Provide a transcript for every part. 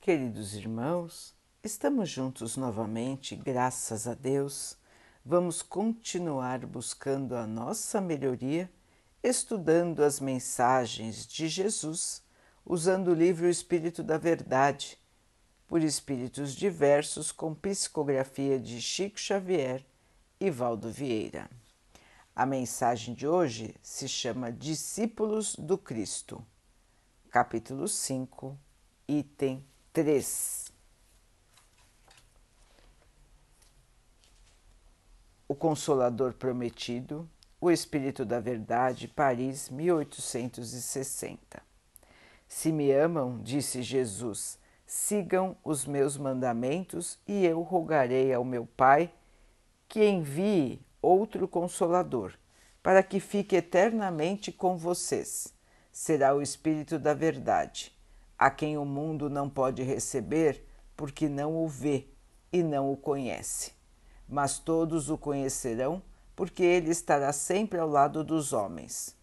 Queridos irmãos, estamos juntos novamente, graças a Deus. Vamos continuar buscando a nossa melhoria, estudando as mensagens de Jesus, usando o livro Espírito da Verdade, por espíritos diversos, com psicografia de Chico Xavier e Valdo Vieira. A mensagem de hoje se chama Discípulos do Cristo, capítulo 5, item 3. O Consolador Prometido, O Espírito da Verdade, Paris, 1860. Se me amam, disse Jesus, sigam os meus mandamentos e eu rogarei ao meu Pai que envie outro Consolador, para que fique eternamente com vocês. Será o Espírito da Verdade a quem o mundo não pode receber porque não o vê e não o conhece. Mas todos o conhecerão porque ele estará sempre ao lado dos homens.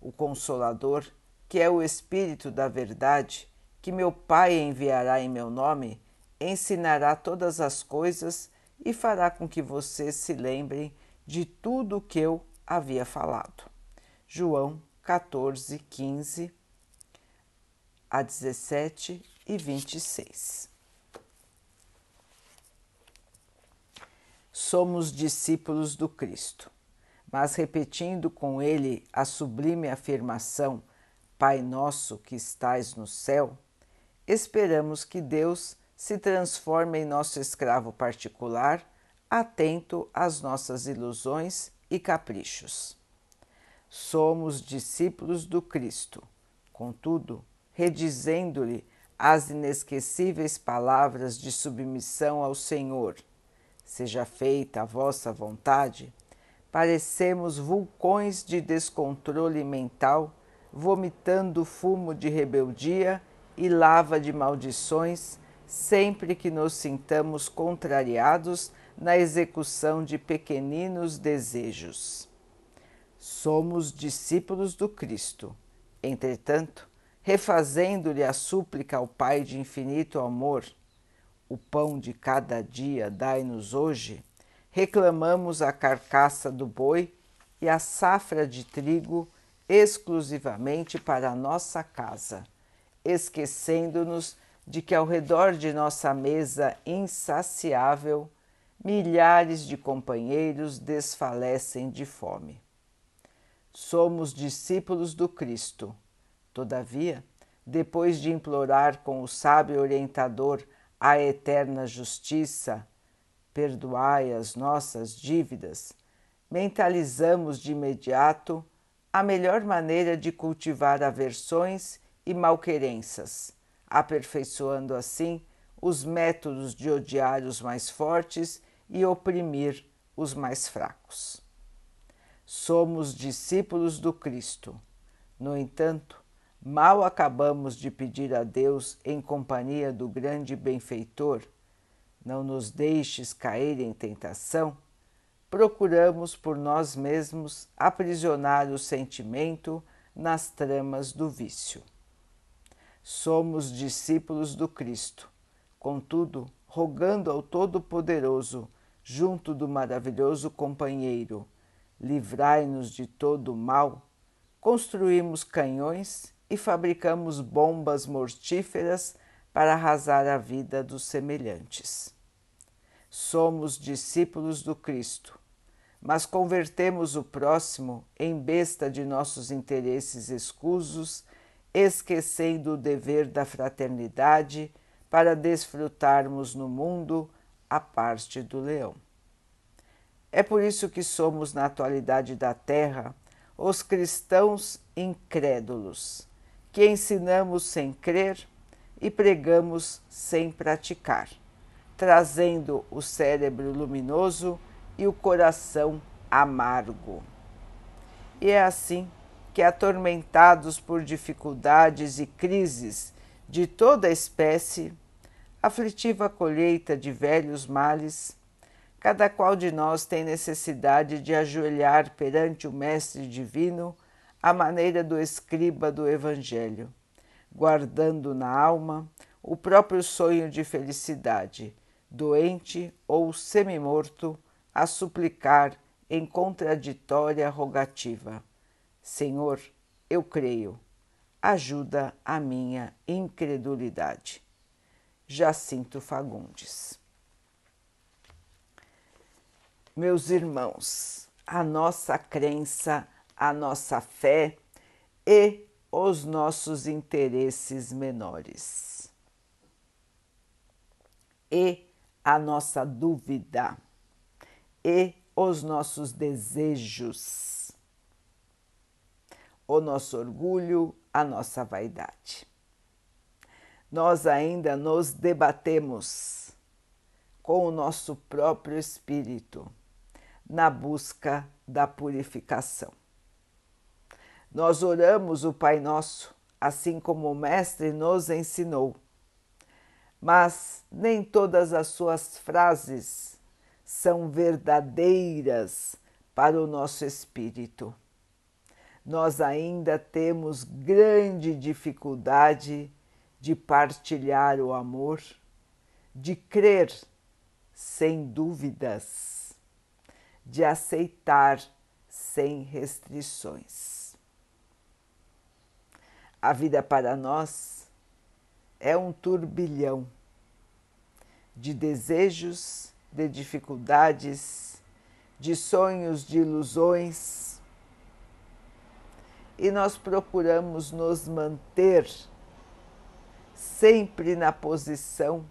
O Consolador, que é o Espírito da Verdade, que meu Pai enviará em meu nome, ensinará todas as coisas e fará com que vocês se lembrem de tudo o que eu havia falado. João 14, 15 a 17 e 26. Somos discípulos do Cristo, mas repetindo com ele a sublime afirmação Pai nosso que estais no céu, esperamos que Deus se transforme em nosso escravo particular, atento às nossas ilusões e caprichos. Somos discípulos do Cristo, contudo, redizendo-lhe as inesquecíveis palavras de submissão ao Senhor. Seja feita a vossa vontade, parecemos vulcões de descontrole mental, vomitando fumo de rebeldia e lava de maldições sempre que nos sintamos contrariados na execução de pequeninos desejos. Somos discípulos do Cristo. Entretanto, refazendo-lhe a súplica ao Pai de infinito amor, o pão de cada dia dai-nos hoje, reclamamos a carcaça do boi e a safra de trigo exclusivamente para a nossa casa, esquecendo-nos de que ao redor de nossa mesa insaciável milhares de companheiros desfalecem de fome. Somos discípulos do Cristo Todavia, depois de implorar com o sábio orientador a eterna justiça, perdoai as nossas dívidas, mentalizamos de imediato a melhor maneira de cultivar aversões e malquerenças, aperfeiçoando assim os métodos de odiar os mais fortes e oprimir os mais fracos. Somos discípulos do Cristo. No entanto, Mal acabamos de pedir a Deus em companhia do grande benfeitor, não nos deixes cair em tentação, procuramos por nós mesmos aprisionar o sentimento nas tramas do vício. Somos discípulos do Cristo, contudo, rogando ao Todo-Poderoso, junto do maravilhoso companheiro, livrai-nos de todo o mal, construímos canhões e fabricamos bombas mortíferas para arrasar a vida dos semelhantes. Somos discípulos do Cristo, mas convertemos o próximo em besta de nossos interesses escusos, esquecendo o dever da fraternidade para desfrutarmos no mundo a parte do leão. É por isso que somos, na atualidade da Terra, os cristãos incrédulos que ensinamos sem crer e pregamos sem praticar, trazendo o cérebro luminoso e o coração amargo. E é assim que, atormentados por dificuldades e crises de toda espécie, aflitiva colheita de velhos males, cada qual de nós tem necessidade de ajoelhar perante o Mestre Divino à maneira do escriba do Evangelho, guardando na alma o próprio sonho de felicidade, doente ou semi-morto, a suplicar em contraditória rogativa: Senhor, eu creio, ajuda a minha incredulidade. Jacinto Fagundes. Meus irmãos, a nossa crença, a nossa fé e os nossos interesses menores. E a nossa dúvida e os nossos desejos, o nosso orgulho, a nossa vaidade. Nós ainda nos debatemos com o nosso próprio espírito na busca da purificação. Nós oramos o Pai Nosso, assim como o Mestre nos ensinou, mas nem todas as suas frases são verdadeiras para o nosso espírito. Nós ainda temos grande dificuldade de partilhar o amor, de crer sem dúvidas, de aceitar sem restrições. A vida para nós é um turbilhão de desejos de dificuldades, de sonhos, de ilusões. E nós procuramos nos manter sempre na posição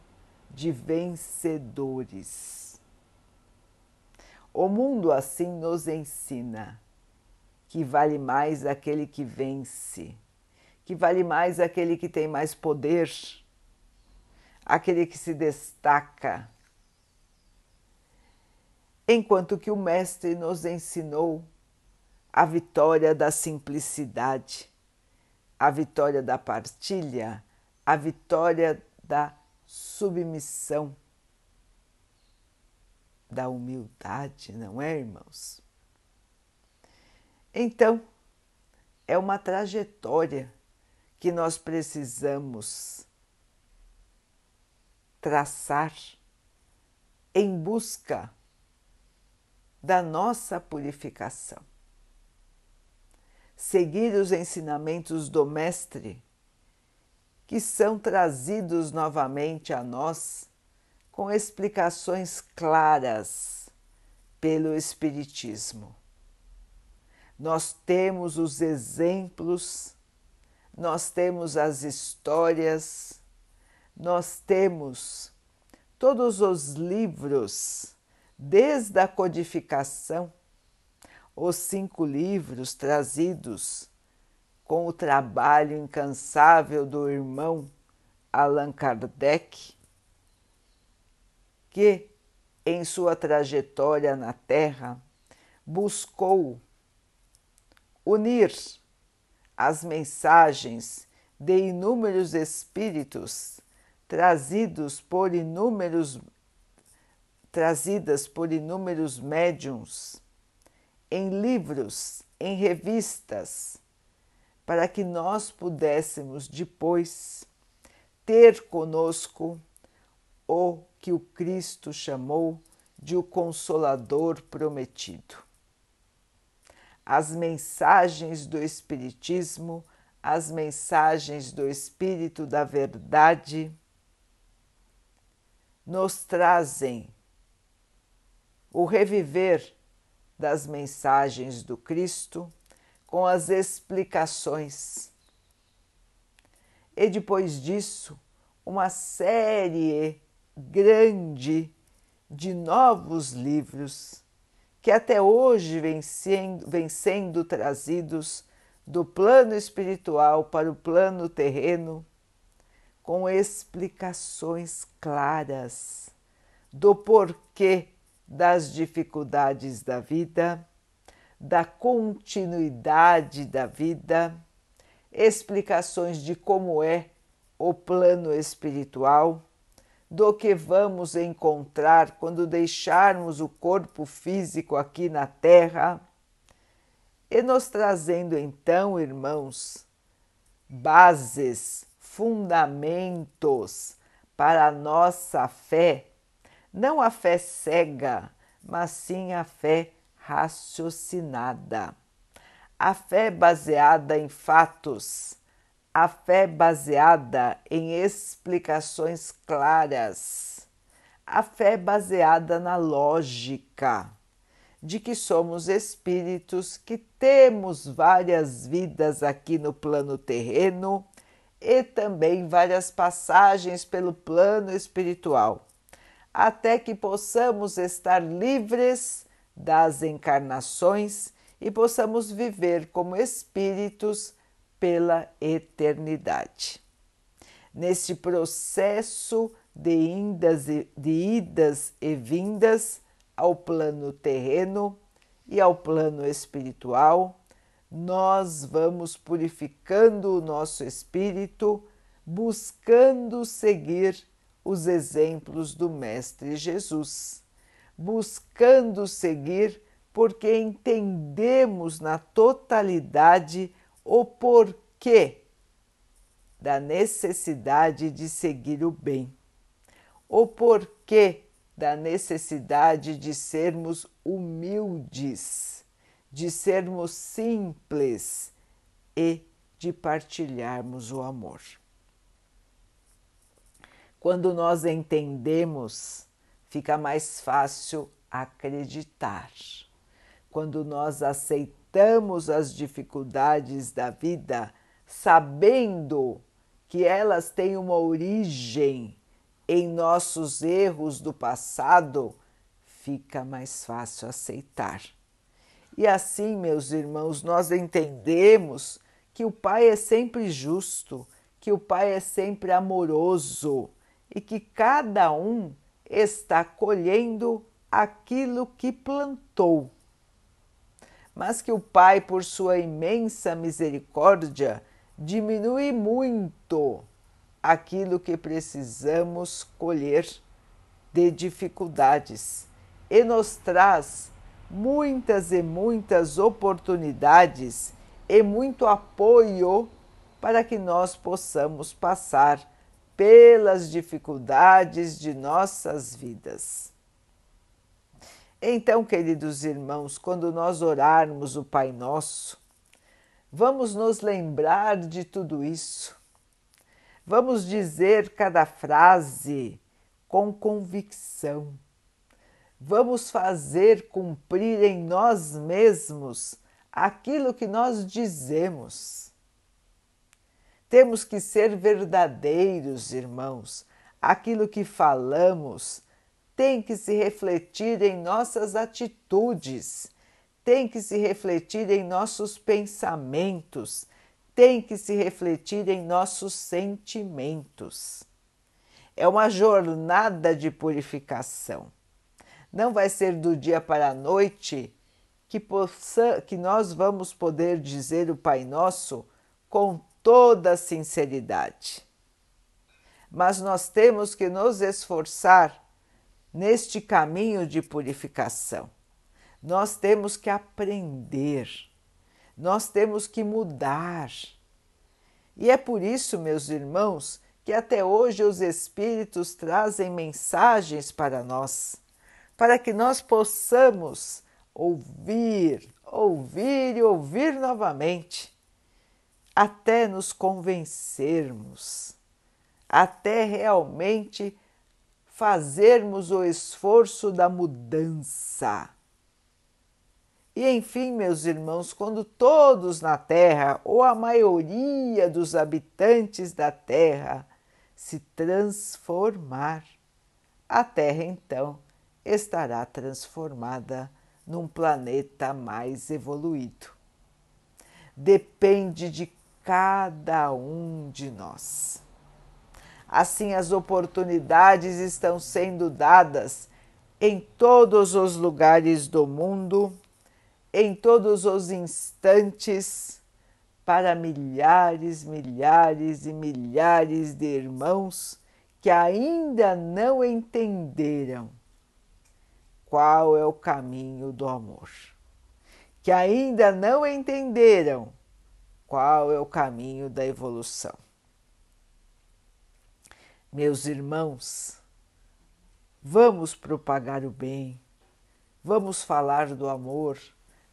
de vencedores. O mundo assim nos ensina que vale mais aquele que vence, que vale mais aquele que tem mais poder, aquele que se destaca, enquanto que o Mestre nos ensinou a vitória da simplicidade, a vitória da partilha, a vitória da submissão, da humildade, não é, irmãos? Então, é uma trajetória que nós precisamos traçar em busca da nossa purificação. Seguir os ensinamentos do Mestre, que são trazidos novamente a nós com explicações claras pelo Espiritismo. Nós temos os exemplos, nós temos as histórias, nós temos todos os livros desde a codificação, os cinco livros trazidos com o trabalho incansável do irmão Allan Kardec, que em sua trajetória na Terra buscou unir as mensagens de inúmeros espíritos trazidos por inúmeros trazidas por inúmeros médiums, em livros, em revistas, para que nós pudéssemos depois ter conosco o que o Cristo chamou de o Consolador prometido. As mensagens do Espiritismo, as mensagens do Espírito da Verdade, nos trazem o reviver das mensagens do Cristo com as explicações. E depois disso, uma série grande de novos livros que até hoje vêm sendo, vem sendo trazidos do plano espiritual para o plano terreno, com explicações claras do porquê das dificuldades da vida, da continuidade da vida, explicações de como é o plano espiritual, do que vamos encontrar quando deixarmos o corpo físico aqui na Terra, e nos trazendo então, irmãos, bases fundamentos para a nossa fé, não a fé cega, mas sim a fé raciocinada. A fé baseada em fatos, a fé baseada em explicações claras, a fé baseada na lógica de que somos espíritos que temos várias vidas aqui no plano terreno e também várias passagens pelo plano espiritual, até que possamos estar livres das encarnações e possamos viver como espíritos pela eternidade. Neste processo de indas e, de idas e vindas ao plano terreno e ao plano espiritual, nós vamos purificando o nosso espírito, buscando seguir os exemplos do Mestre Jesus, buscando seguir porque entendemos na totalidade o porquê da necessidade de seguir o bem, o porquê da necessidade de sermos humildes de sermos simples e de partilharmos o amor. Quando nós entendemos, fica mais fácil acreditar. Quando nós aceitamos as dificuldades da vida, sabendo que elas têm uma origem em nossos erros do passado, fica mais fácil aceitar e assim, meus irmãos, nós entendemos que o Pai é sempre justo, que o Pai é sempre amoroso e que cada um está colhendo aquilo que plantou. Mas que o Pai, por sua imensa misericórdia, diminui muito aquilo que precisamos colher de dificuldades e nos traz muitas e muitas oportunidades e muito apoio para que nós possamos passar pelas dificuldades de nossas vidas. Então, queridos irmãos, quando nós orarmos o Pai Nosso, vamos nos lembrar de tudo isso. Vamos dizer cada frase com convicção vamos fazer cumprir em nós mesmos aquilo que nós dizemos. Temos que ser verdadeiros, irmãos. Aquilo que falamos tem que se refletir em nossas atitudes, tem que se refletir em nossos pensamentos, tem que se refletir em nossos sentimentos. É uma jornada de purificação não vai ser do dia para a noite que, possa, que nós vamos poder dizer o Pai Nosso com toda sinceridade. Mas nós temos que nos esforçar neste caminho de purificação. Nós temos que aprender, nós temos que mudar. E é por isso, meus irmãos, que até hoje os Espíritos trazem mensagens para nós para que nós possamos ouvir, ouvir e ouvir novamente, até nos convencermos, até realmente fazermos o esforço da mudança. E enfim, meus irmãos, quando todos na Terra, ou a maioria dos habitantes da Terra, se transformar, a Terra então estará transformada num planeta mais evoluído. Depende de cada um de nós. Assim, as oportunidades estão sendo dadas em todos os lugares do mundo, em todos os instantes, para milhares, milhares e milhares de irmãos que ainda não entenderam qual é o caminho do amor, que ainda não entenderam qual é o caminho da evolução. Meus irmãos, vamos propagar o bem, vamos falar do amor,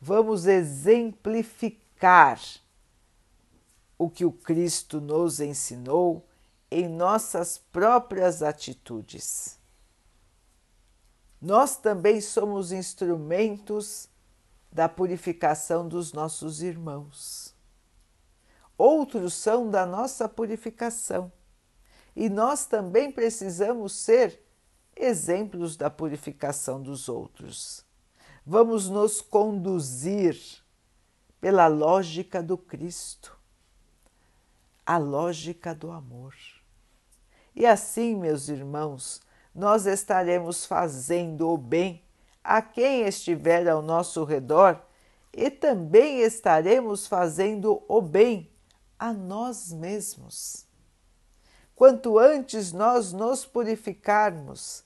vamos exemplificar o que o Cristo nos ensinou em nossas próprias atitudes. Nós também somos instrumentos da purificação dos nossos irmãos. Outros são da nossa purificação e nós também precisamos ser exemplos da purificação dos outros. Vamos nos conduzir pela lógica do Cristo, a lógica do amor. E assim, meus irmãos, nós estaremos fazendo o bem a quem estiver ao nosso redor e também estaremos fazendo o bem a nós mesmos. Quanto antes nós nos purificarmos,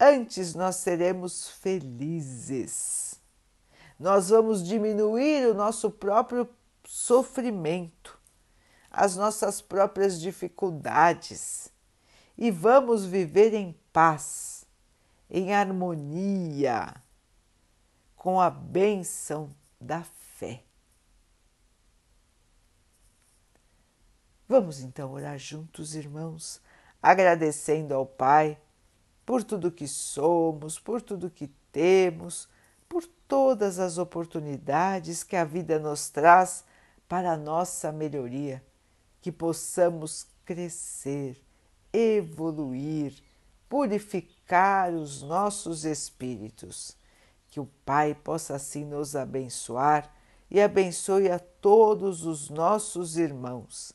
antes nós seremos felizes. Nós vamos diminuir o nosso próprio sofrimento, as nossas próprias dificuldades e vamos viver em paz, em harmonia, com a bênção da fé. Vamos então orar juntos, irmãos, agradecendo ao Pai por tudo que somos, por tudo que temos, por todas as oportunidades que a vida nos traz para a nossa melhoria, que possamos crescer evoluir, purificar os nossos espíritos. Que o Pai possa assim nos abençoar e abençoe a todos os nossos irmãos.